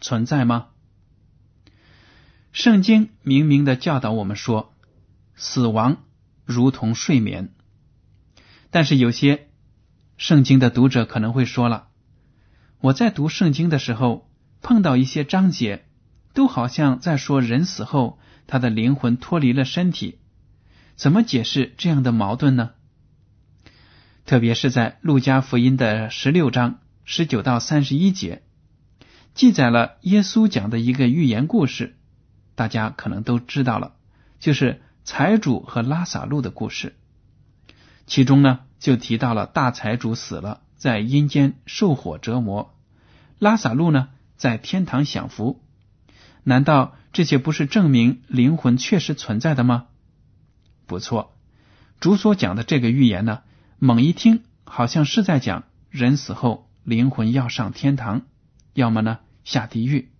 存在吗？圣经明明的教导我们说，死亡如同睡眠。但是有些圣经的读者可能会说了，我在读圣经的时候碰到一些章节，都好像在说人死后他的灵魂脱离了身体，怎么解释这样的矛盾呢？特别是在路加福音的十六章十九到三十一节，记载了耶稣讲的一个寓言故事，大家可能都知道了，就是财主和拉萨路的故事。其中呢，就提到了大财主死了，在阴间受火折磨；拉萨路呢，在天堂享福。难道这些不是证明灵魂确实存在的吗？不错，主所讲的这个寓言呢。猛一听，好像是在讲人死后灵魂要上天堂，要么呢下地狱。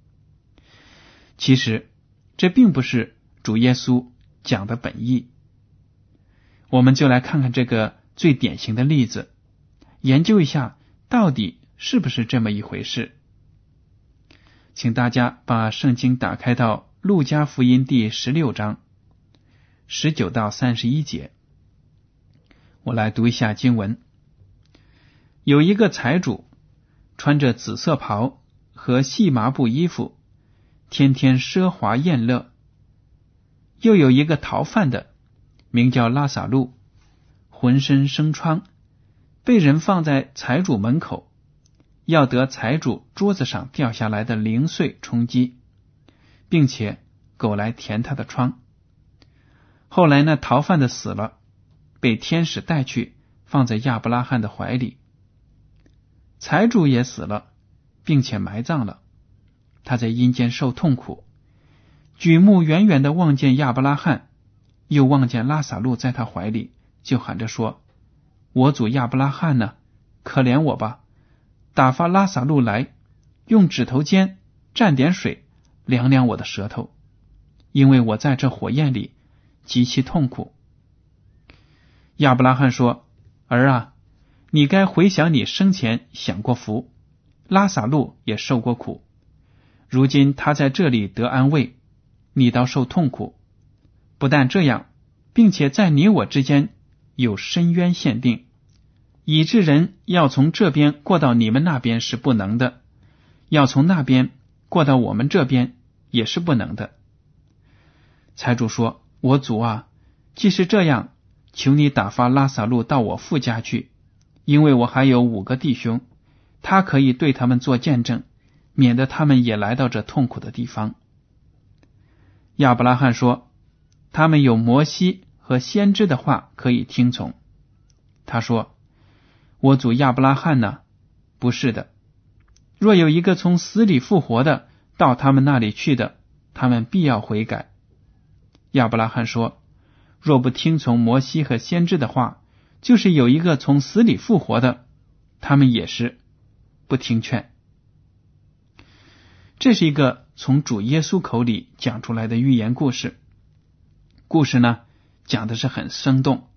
其实这并不是主耶稣讲的本意。我们就来看看这个最典型的例子，研究一下到底是不是这么一回事。请大家把圣经打开到路加福音第十六章十九到三十一节。我来读一下经文。有一个财主，穿着紫色袍和细麻布衣服，天天奢华宴乐。又有一个逃犯的，名叫拉萨路，浑身生疮，被人放在财主门口，要得财主桌子上掉下来的零碎充饥，并且狗来填他的疮。后来那逃犯的死了。被天使带去，放在亚伯拉罕的怀里。财主也死了，并且埋葬了。他在阴间受痛苦，举目远远的望见亚伯拉罕，又望见拉萨路在他怀里，就喊着说：“我主亚伯拉罕呢？可怜我吧！打发拉萨路来，用指头尖蘸点水，凉凉我的舌头，因为我在这火焰里极其痛苦。”亚伯拉罕说：“儿啊，你该回想你生前享过福，拉萨路也受过苦，如今他在这里得安慰，你倒受痛苦。不但这样，并且在你我之间有深渊限定，以致人要从这边过到你们那边是不能的，要从那边过到我们这边也是不能的。”财主说：“我主啊，既是这样。”求你打发拉萨路到我父家去，因为我还有五个弟兄，他可以对他们做见证，免得他们也来到这痛苦的地方。亚伯拉罕说：“他们有摩西和先知的话可以听从。”他说：“我主亚伯拉罕呢？不是的。若有一个从死里复活的到他们那里去的，他们必要悔改。”亚伯拉罕说。若不听从摩西和先知的话，就是有一个从死里复活的，他们也是不听劝。这是一个从主耶稣口里讲出来的寓言故事。故事呢，讲的是很生动，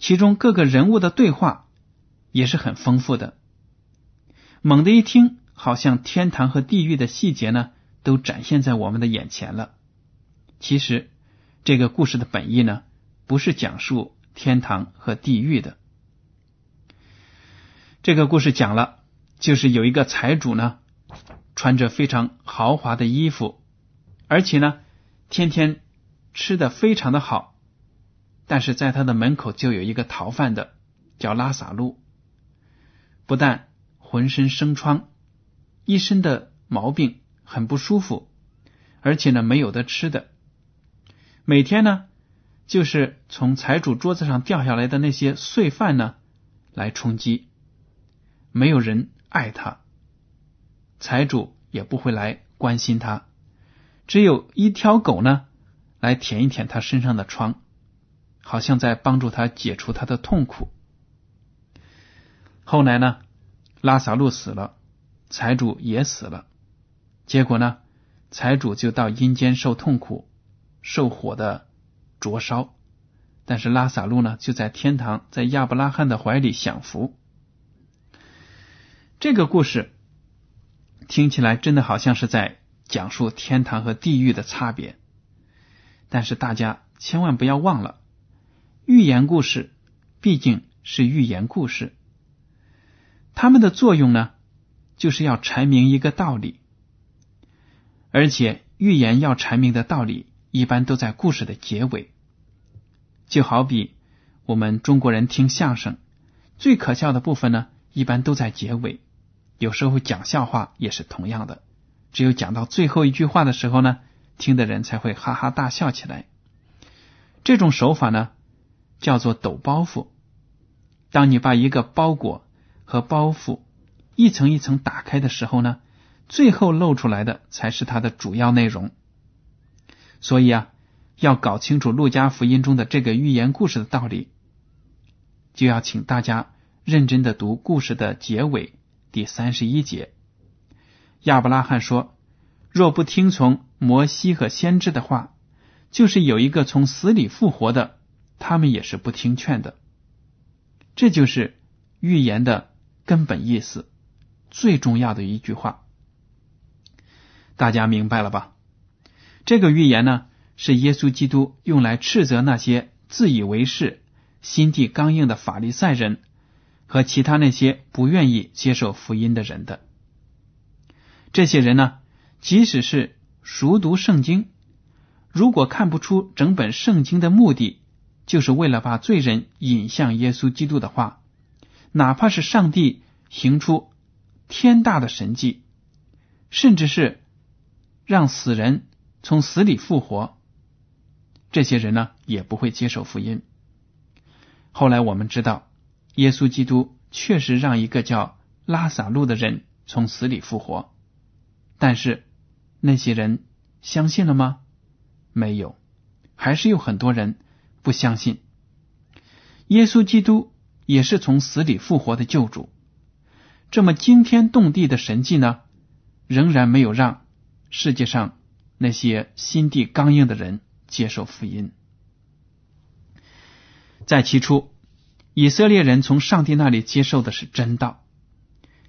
其中各个人物的对话也是很丰富的。猛地一听，好像天堂和地狱的细节呢，都展现在我们的眼前了。其实，这个故事的本意呢，不是讲述天堂和地狱的。这个故事讲了，就是有一个财主呢。穿着非常豪华的衣服，而且呢，天天吃的非常的好，但是在他的门口就有一个逃犯的，叫拉萨路，不但浑身生疮，一身的毛病很不舒服，而且呢没有的吃的，每天呢就是从财主桌子上掉下来的那些碎饭呢来充饥，没有人爱他。财主也不会来关心他，只有一条狗呢，来舔一舔他身上的疮，好像在帮助他解除他的痛苦。后来呢，拉萨路死了，财主也死了，结果呢，财主就到阴间受痛苦，受火的灼烧，但是拉萨路呢，就在天堂，在亚伯拉罕的怀里享福。这个故事。听起来真的好像是在讲述天堂和地狱的差别，但是大家千万不要忘了，寓言故事毕竟是寓言故事，它们的作用呢，就是要阐明一个道理，而且寓言要阐明的道理一般都在故事的结尾，就好比我们中国人听相声，最可笑的部分呢，一般都在结尾。有时候讲笑话也是同样的，只有讲到最后一句话的时候呢，听的人才会哈哈大笑起来。这种手法呢，叫做抖包袱。当你把一个包裹和包袱一层一层打开的时候呢，最后露出来的才是它的主要内容。所以啊，要搞清楚路加福音中的这个寓言故事的道理，就要请大家认真的读故事的结尾。第三十一节，亚伯拉罕说：“若不听从摩西和先知的话，就是有一个从死里复活的，他们也是不听劝的。”这就是预言的根本意思，最重要的一句话。大家明白了吧？这个预言呢，是耶稣基督用来斥责那些自以为是、心地刚硬的法利赛人。和其他那些不愿意接受福音的人的这些人呢，即使是熟读圣经，如果看不出整本圣经的目的就是为了把罪人引向耶稣基督的话，哪怕是上帝行出天大的神迹，甚至是让死人从死里复活，这些人呢也不会接受福音。后来我们知道。耶稣基督确实让一个叫拉萨路的人从死里复活，但是那些人相信了吗？没有，还是有很多人不相信。耶稣基督也是从死里复活的救主，这么惊天动地的神迹呢，仍然没有让世界上那些心地刚硬的人接受福音。在起初。以色列人从上帝那里接受的是真道，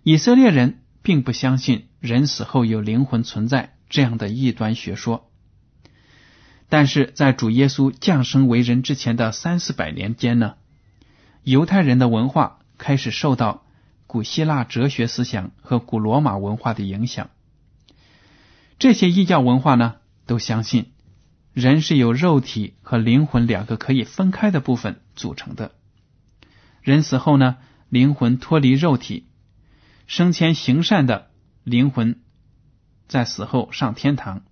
以色列人并不相信人死后有灵魂存在这样的异端学说。但是在主耶稣降生为人之前的三四百年间呢，犹太人的文化开始受到古希腊哲学思想和古罗马文化的影响。这些异教文化呢，都相信人是由肉体和灵魂两个可以分开的部分组成的。人死后呢，灵魂脱离肉体，生前行善的灵魂在死后上天堂，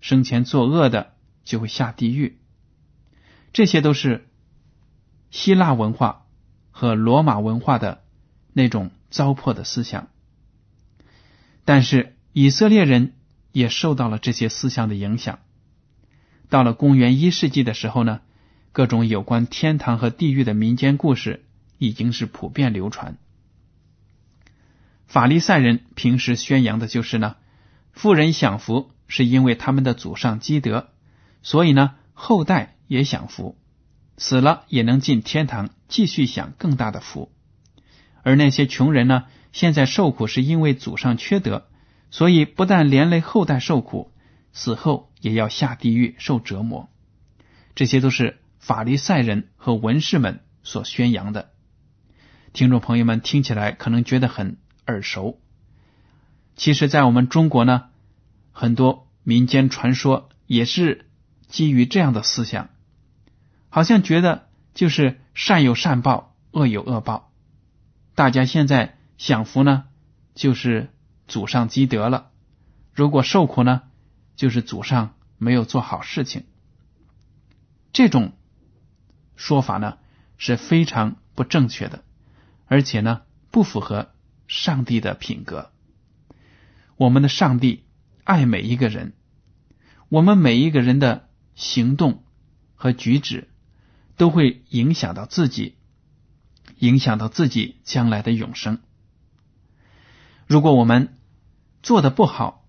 生前作恶的就会下地狱。这些都是希腊文化和罗马文化的那种糟粕的思想。但是以色列人也受到了这些思想的影响。到了公元一世纪的时候呢，各种有关天堂和地狱的民间故事。已经是普遍流传。法利赛人平时宣扬的就是呢，富人享福是因为他们的祖上积德，所以呢后代也享福，死了也能进天堂继续享更大的福。而那些穷人呢，现在受苦是因为祖上缺德，所以不但连累后代受苦，死后也要下地狱受折磨。这些都是法利赛人和文士们所宣扬的。听众朋友们听起来可能觉得很耳熟，其实，在我们中国呢，很多民间传说也是基于这样的思想，好像觉得就是善有善报，恶有恶报。大家现在享福呢，就是祖上积德了；如果受苦呢，就是祖上没有做好事情。这种说法呢是非常不正确的，而且呢不符合上帝的品格。我们的上帝爱每一个人，我们每一个人的行动和举止都会影响到自己。影响到自己将来的永生。如果我们做的不好，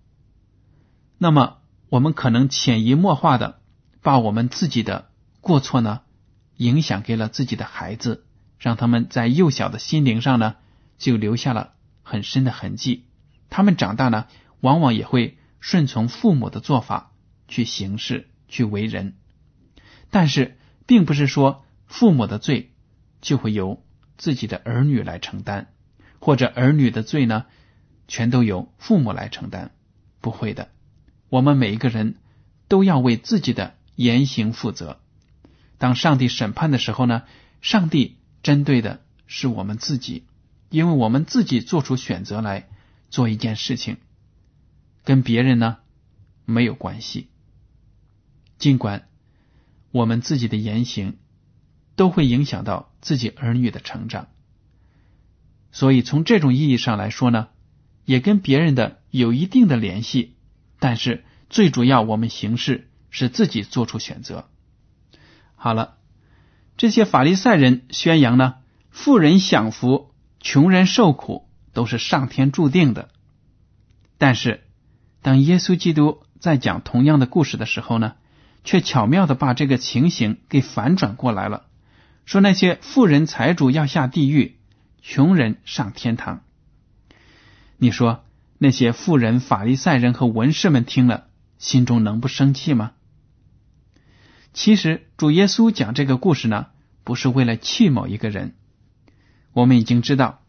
那么我们可能潜移默化的把我们自己的过错呢影响给了自己的孩子，让他们在幼小的心灵上呢就留下了很深的痕迹。他们长大呢，往往也会顺从父母的做法去行事、去为人。但是，并不是说父母的罪就会由。自己的儿女来承担，或者儿女的罪呢，全都由父母来承担？不会的，我们每一个人都要为自己的言行负责。当上帝审判的时候呢，上帝针对的是我们自己，因为我们自己做出选择来做一件事情，跟别人呢没有关系。尽管我们自己的言行。都会影响到自己儿女的成长，所以从这种意义上来说呢，也跟别人的有一定的联系。但是最主要，我们行事是自己做出选择。好了，这些法利赛人宣扬呢，富人享福，穷人受苦，都是上天注定的。但是，当耶稣基督在讲同样的故事的时候呢，却巧妙的把这个情形给反转过来了。说那些富人财主要下地狱，穷人上天堂。你说那些富人、法利赛人和文士们听了，心中能不生气吗？其实主耶稣讲这个故事呢，不是为了气某一个人。我们已经知道，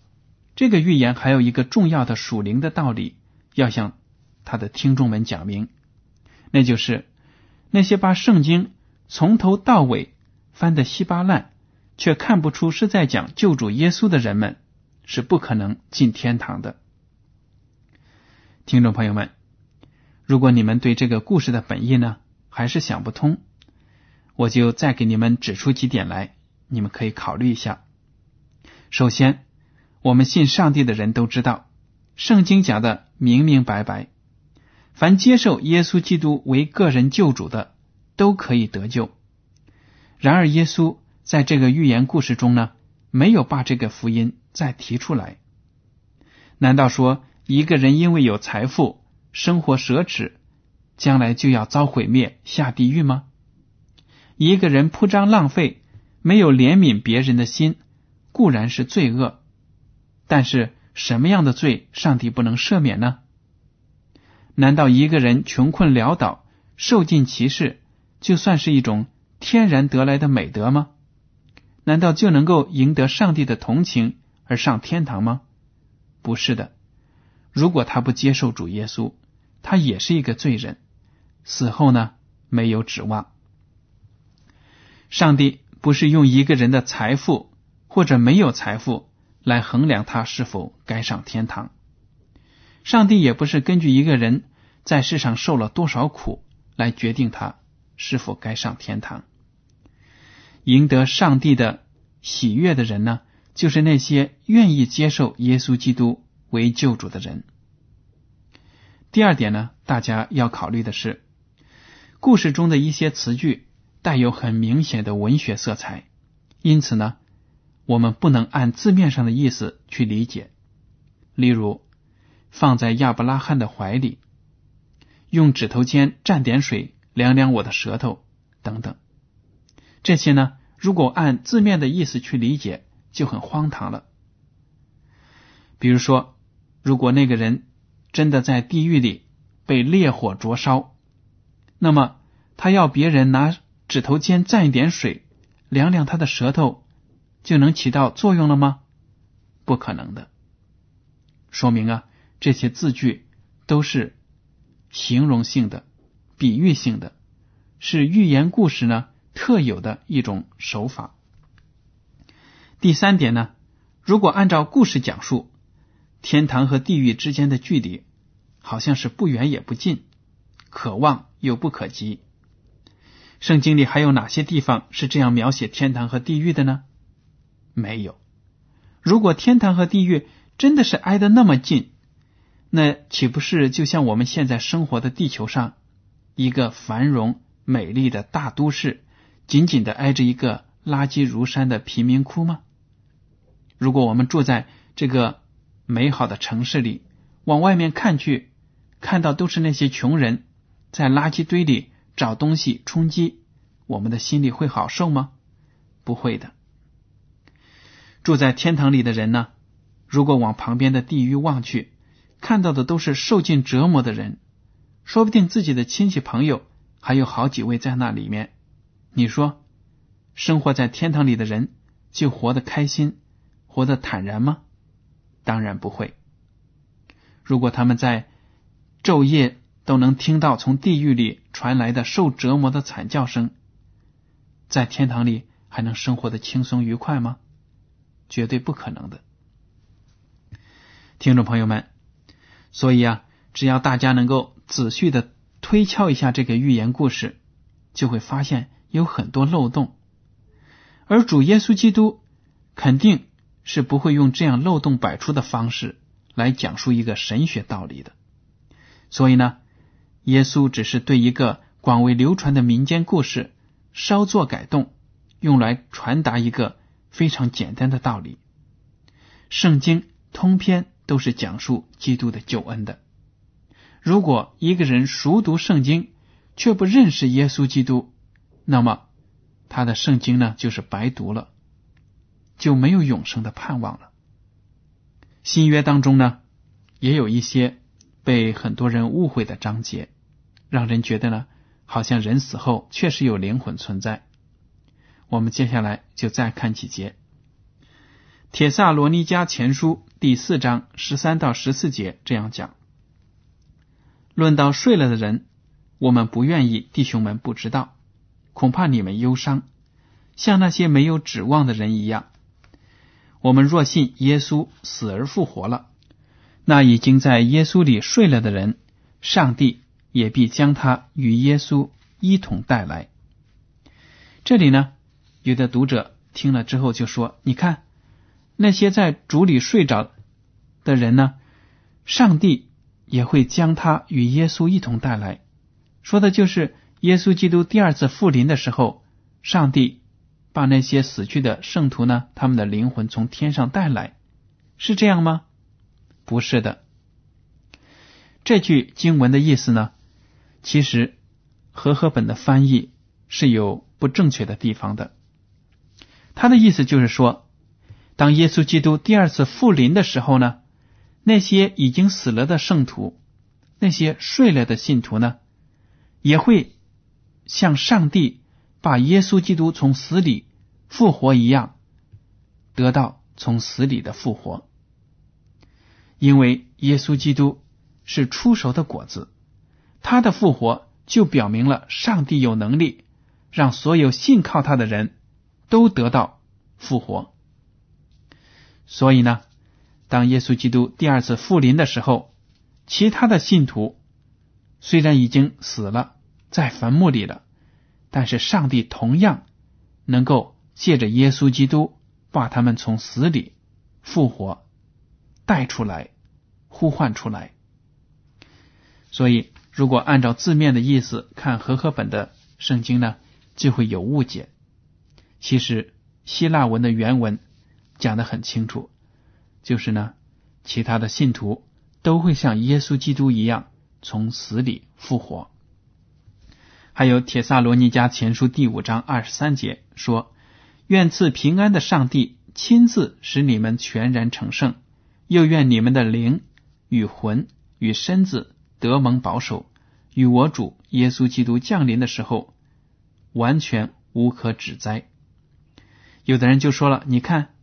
这个预言还有一个重要的属灵的道理，要向他的听众们讲明，那就是那些把圣经从头到尾翻得稀巴烂。却看不出是在讲救主耶稣的人们是不可能进天堂的。听众朋友们，如果你们对这个故事的本意呢还是想不通，我就再给你们指出几点来，你们可以考虑一下。首先，我们信上帝的人都知道，圣经讲的明明白白，凡接受耶稣基督为个人救主的，都可以得救。然而，耶稣。在这个寓言故事中呢，没有把这个福音再提出来。难道说一个人因为有财富、生活奢侈，将来就要遭毁灭、下地狱吗？一个人铺张浪费、没有怜悯别人的心，固然是罪恶，但是什么样的罪，上帝不能赦免呢？难道一个人穷困潦倒、受尽歧视，就算是一种天然得来的美德吗？难道就能够赢得上帝的同情而上天堂吗？不是的。如果他不接受主耶稣，他也是一个罪人，死后呢没有指望。上帝不是用一个人的财富或者没有财富来衡量他是否该上天堂。上帝也不是根据一个人在世上受了多少苦来决定他是否该上天堂。赢得上帝的喜悦的人呢，就是那些愿意接受耶稣基督为救主的人。第二点呢，大家要考虑的是，故事中的一些词句带有很明显的文学色彩，因此呢，我们不能按字面上的意思去理解。例如，放在亚伯拉罕的怀里，用指头尖蘸点水凉凉我的舌头等等。这些呢，如果按字面的意思去理解，就很荒唐了。比如说，如果那个人真的在地狱里被烈火灼烧，那么他要别人拿指头尖蘸一点水量量他的舌头，就能起到作用了吗？不可能的。说明啊，这些字句都是形容性的、比喻性的，是寓言故事呢特有的一种手法。第三点呢，如果按照故事讲述，天堂和地狱之间的距离好像是不远也不近，可望又不可及。圣经里还有哪些地方是这样描写天堂和地狱的呢？没有。如果天堂和地狱真的是挨得那么近，那岂不是就像我们现在生活的地球上一个繁荣美丽的大都市，紧紧的挨着一个垃圾如山的贫民窟吗？如果我们住在这个美好的城市里，往外面看去，看到都是那些穷人在垃圾堆里找东西充饥，我们的心里会好受吗？不会的。住在天堂里的人呢？如果往旁边的地狱望去，看到的都是受尽折磨的人，说不定自己的亲戚朋友还有好几位在那里面。你说，生活在天堂里的人就活得开心？活得坦然吗？当然不会。如果他们在昼夜都能听到从地狱里传来的受折磨的惨叫声，在天堂里还能生活的轻松愉快吗？绝对不可能的。听众朋友们，所以啊，只要大家能够仔细的推敲一下这个寓言故事，就会发现有很多漏洞，而主耶稣基督肯定。是不会用这样漏洞百出的方式来讲述一个神学道理的。所以呢，耶稣只是对一个广为流传的民间故事稍作改动，用来传达一个非常简单的道理。圣经通篇都是讲述基督的救恩的。如果一个人熟读圣经却不认识耶稣基督，那么他的圣经呢就是白读了。就没有永生的盼望了。新约当中呢，也有一些被很多人误会的章节，让人觉得呢，好像人死后确实有灵魂存在。我们接下来就再看几节《铁萨罗尼迦前书》第四章十三到十四节，这样讲：论到睡了的人，我们不愿意弟兄们不知道，恐怕你们忧伤，像那些没有指望的人一样。我们若信耶稣死而复活了，那已经在耶稣里睡了的人，上帝也必将他与耶稣一同带来。这里呢，有的读者听了之后就说：“你看，那些在主里睡着的人呢，上帝也会将他与耶稣一同带来。”说的就是耶稣基督第二次复临的时候，上帝。把那些死去的圣徒呢，他们的灵魂从天上带来，是这样吗？不是的。这句经文的意思呢，其实和合本的翻译是有不正确的地方的。他的意思就是说，当耶稣基督第二次复临的时候呢，那些已经死了的圣徒，那些睡了的信徒呢，也会像上帝把耶稣基督从死里。复活一样，得到从死里的复活，因为耶稣基督是出熟的果子，他的复活就表明了上帝有能力让所有信靠他的人都得到复活。所以呢，当耶稣基督第二次复临的时候，其他的信徒虽然已经死了，在坟墓里了，但是上帝同样能够。借着耶稣基督把他们从死里复活带出来，呼唤出来。所以，如果按照字面的意思看和合本的圣经呢，就会有误解。其实希腊文的原文讲的很清楚，就是呢，其他的信徒都会像耶稣基督一样从死里复活。还有《铁萨罗尼迦前书》第五章二十三节说：“愿赐平安的上帝亲自使你们全然成圣，又愿你们的灵与魂与身子得蒙保守，与我主耶稣基督降临的时候完全无可指摘。”有的人就说了：“你看，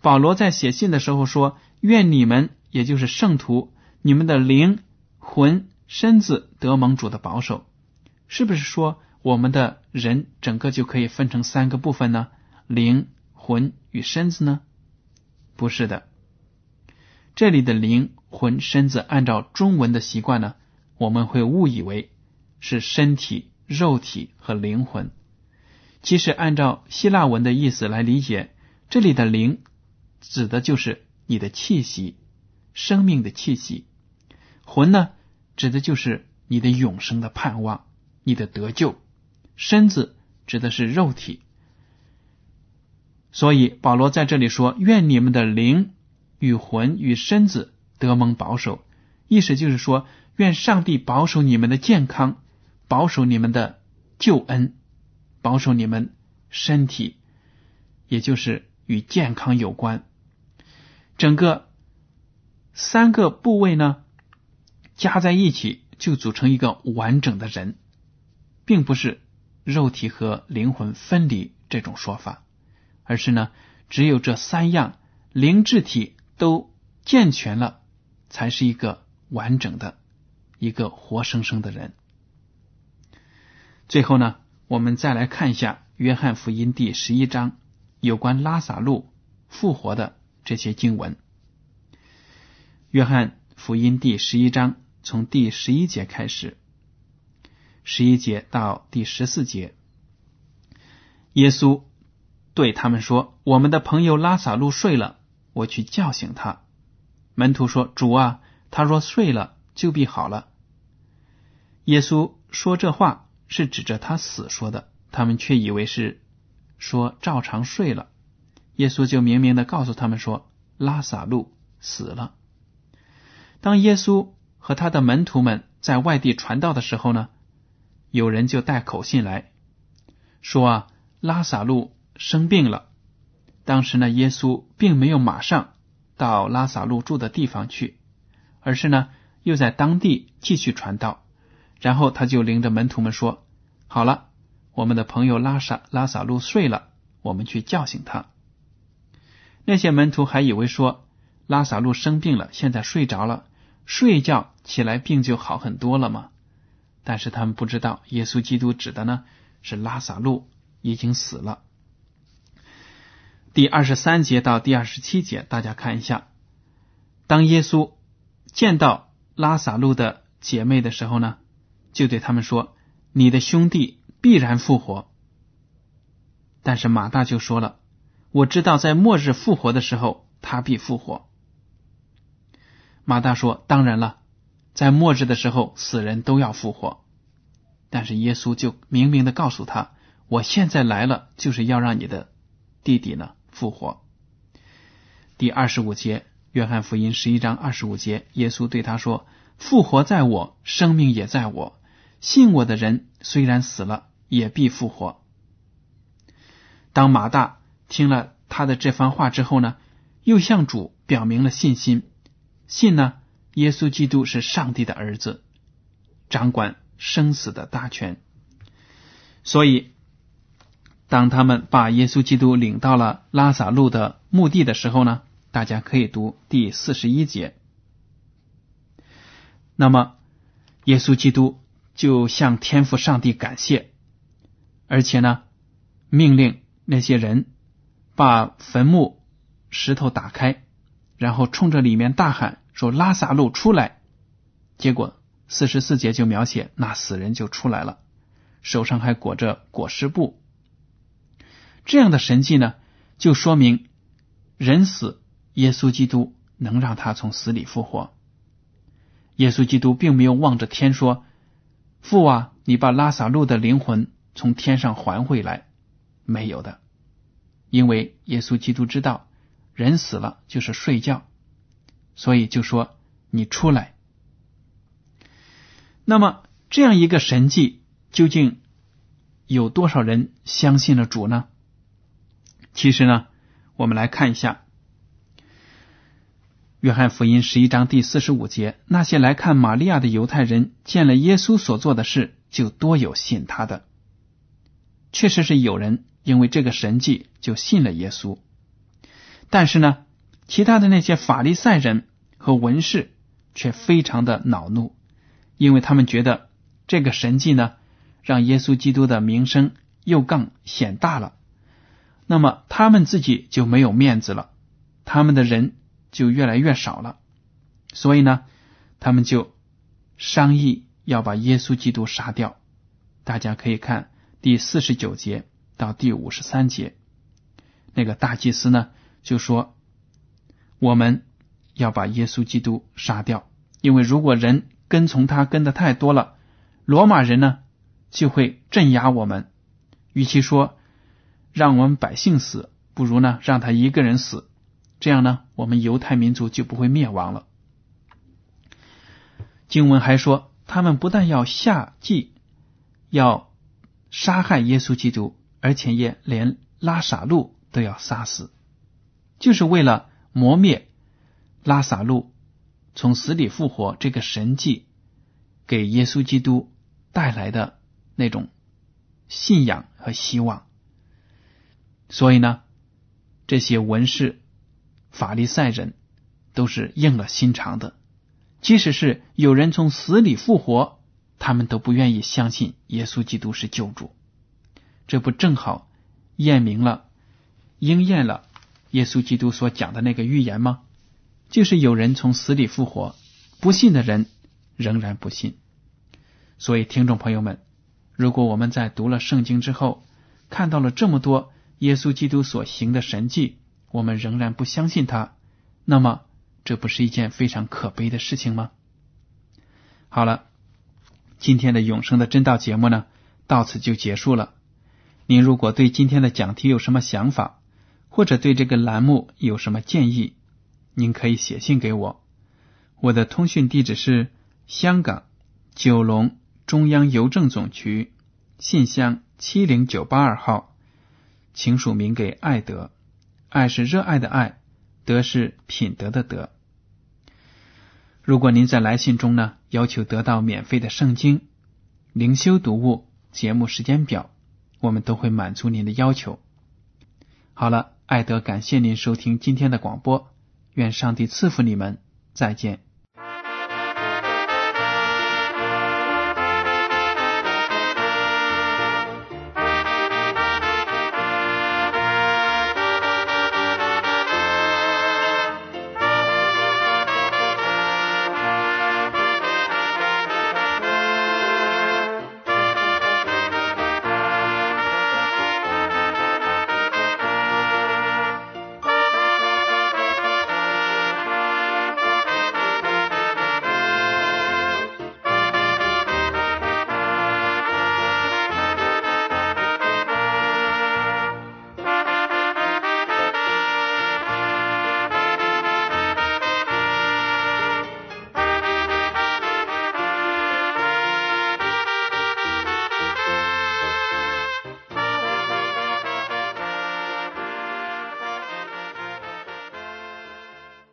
保罗在写信的时候说，愿你们也就是圣徒，你们的灵魂身子得蒙主的保守。”是不是说我们的人整个就可以分成三个部分呢？灵、魂与身子呢？不是的，这里的灵魂身子，按照中文的习惯呢，我们会误以为是身体、肉体和灵魂。其实按照希腊文的意思来理解，这里的灵指的就是你的气息，生命的气息；魂呢，指的就是你的永生的盼望。你的得救，身子指的是肉体，所以保罗在这里说：“愿你们的灵与魂与身子得蒙保守。”意思就是说，愿上帝保守你们的健康，保守你们的救恩，保守你们身体，也就是与健康有关。整个三个部位呢，加在一起就组成一个完整的人。并不是肉体和灵魂分离这种说法，而是呢，只有这三样灵智体都健全了，才是一个完整的、一个活生生的人。最后呢，我们再来看一下《约翰福音》第十一章有关拉萨路复活的这些经文。《约翰福音》第十一章从第十一节开始。十一节到第十四节，耶稣对他们说：“我们的朋友拉萨路睡了，我去叫醒他。”门徒说：“主啊，他若睡了，就必好了。”耶稣说这话是指着他死说的，他们却以为是说照常睡了。耶稣就明明的告诉他们说：“拉萨路死了。”当耶稣和他的门徒们在外地传道的时候呢？有人就带口信来说啊，拉萨路生病了。当时呢，耶稣并没有马上到拉萨路住的地方去，而是呢又在当地继续传道。然后他就领着门徒们说：“好了，我们的朋友拉萨拉萨路睡了，我们去叫醒他。”那些门徒还以为说拉萨路生病了，现在睡着了，睡一觉起来病就好很多了吗？但是他们不知道，耶稣基督指的呢是拉萨路已经死了。第二十三节到第二十七节，大家看一下。当耶稣见到拉萨路的姐妹的时候呢，就对他们说：“你的兄弟必然复活。”但是马大就说了：“我知道在末日复活的时候，他必复活。”马大说：“当然了。”在末日的时候，死人都要复活，但是耶稣就明明的告诉他：“我现在来了，就是要让你的弟弟呢复活。”第二十五节，约翰福音十一章二十五节，耶稣对他说：“复活在我，生命也在我。信我的人虽然死了，也必复活。”当马大听了他的这番话之后呢，又向主表明了信心，信呢。耶稣基督是上帝的儿子，掌管生死的大权。所以，当他们把耶稣基督领到了拉萨路的墓地的时候呢，大家可以读第四十一节。那么，耶稣基督就向天父上帝感谢，而且呢，命令那些人把坟墓石头打开，然后冲着里面大喊。说拉萨路出来，结果四十四节就描写那死人就出来了，手上还裹着裹尸布。这样的神迹呢，就说明人死，耶稣基督能让他从死里复活。耶稣基督并没有望着天说：“父啊，你把拉萨路的灵魂从天上还回来。”没有的，因为耶稣基督知道人死了就是睡觉。所以就说你出来。那么这样一个神迹，究竟有多少人相信了主呢？其实呢，我们来看一下《约翰福音》十一章第四十五节：那些来看玛利亚的犹太人，见了耶稣所做的事，就多有信他的。确实是有人因为这个神迹就信了耶稣，但是呢，其他的那些法利赛人和文士却非常的恼怒，因为他们觉得这个神迹呢，让耶稣基督的名声又更显大了。那么他们自己就没有面子了，他们的人就越来越少了，所以呢，他们就商议要把耶稣基督杀掉。大家可以看第四十九节到第五十三节，那个大祭司呢就说：“我们要把耶稣基督杀掉，因为如果人跟从他跟的太多了，罗马人呢就会镇压我们。与其说。”让我们百姓死，不如呢让他一个人死，这样呢，我们犹太民族就不会灭亡了。经文还说，他们不但要下祭，要杀害耶稣基督，而且也连拉萨路都要杀死，就是为了磨灭拉萨路从死里复活这个神迹给耶稣基督带来的那种信仰和希望。所以呢，这些文士、法利赛人都是硬了心肠的。即使是有人从死里复活，他们都不愿意相信耶稣基督是救主。这不正好验明了、应验了耶稣基督所讲的那个预言吗？就是有人从死里复活，不信的人仍然不信。所以，听众朋友们，如果我们在读了圣经之后，看到了这么多，耶稣基督所行的神迹，我们仍然不相信他，那么这不是一件非常可悲的事情吗？好了，今天的永生的真道节目呢，到此就结束了。您如果对今天的讲题有什么想法，或者对这个栏目有什么建议，您可以写信给我。我的通讯地址是香港九龙中央邮政总局信箱七零九八二号。请署名给爱德，爱是热爱的爱，德是品德的德。如果您在来信中呢要求得到免费的圣经、灵修读物、节目时间表，我们都会满足您的要求。好了，爱德感谢您收听今天的广播，愿上帝赐福你们，再见。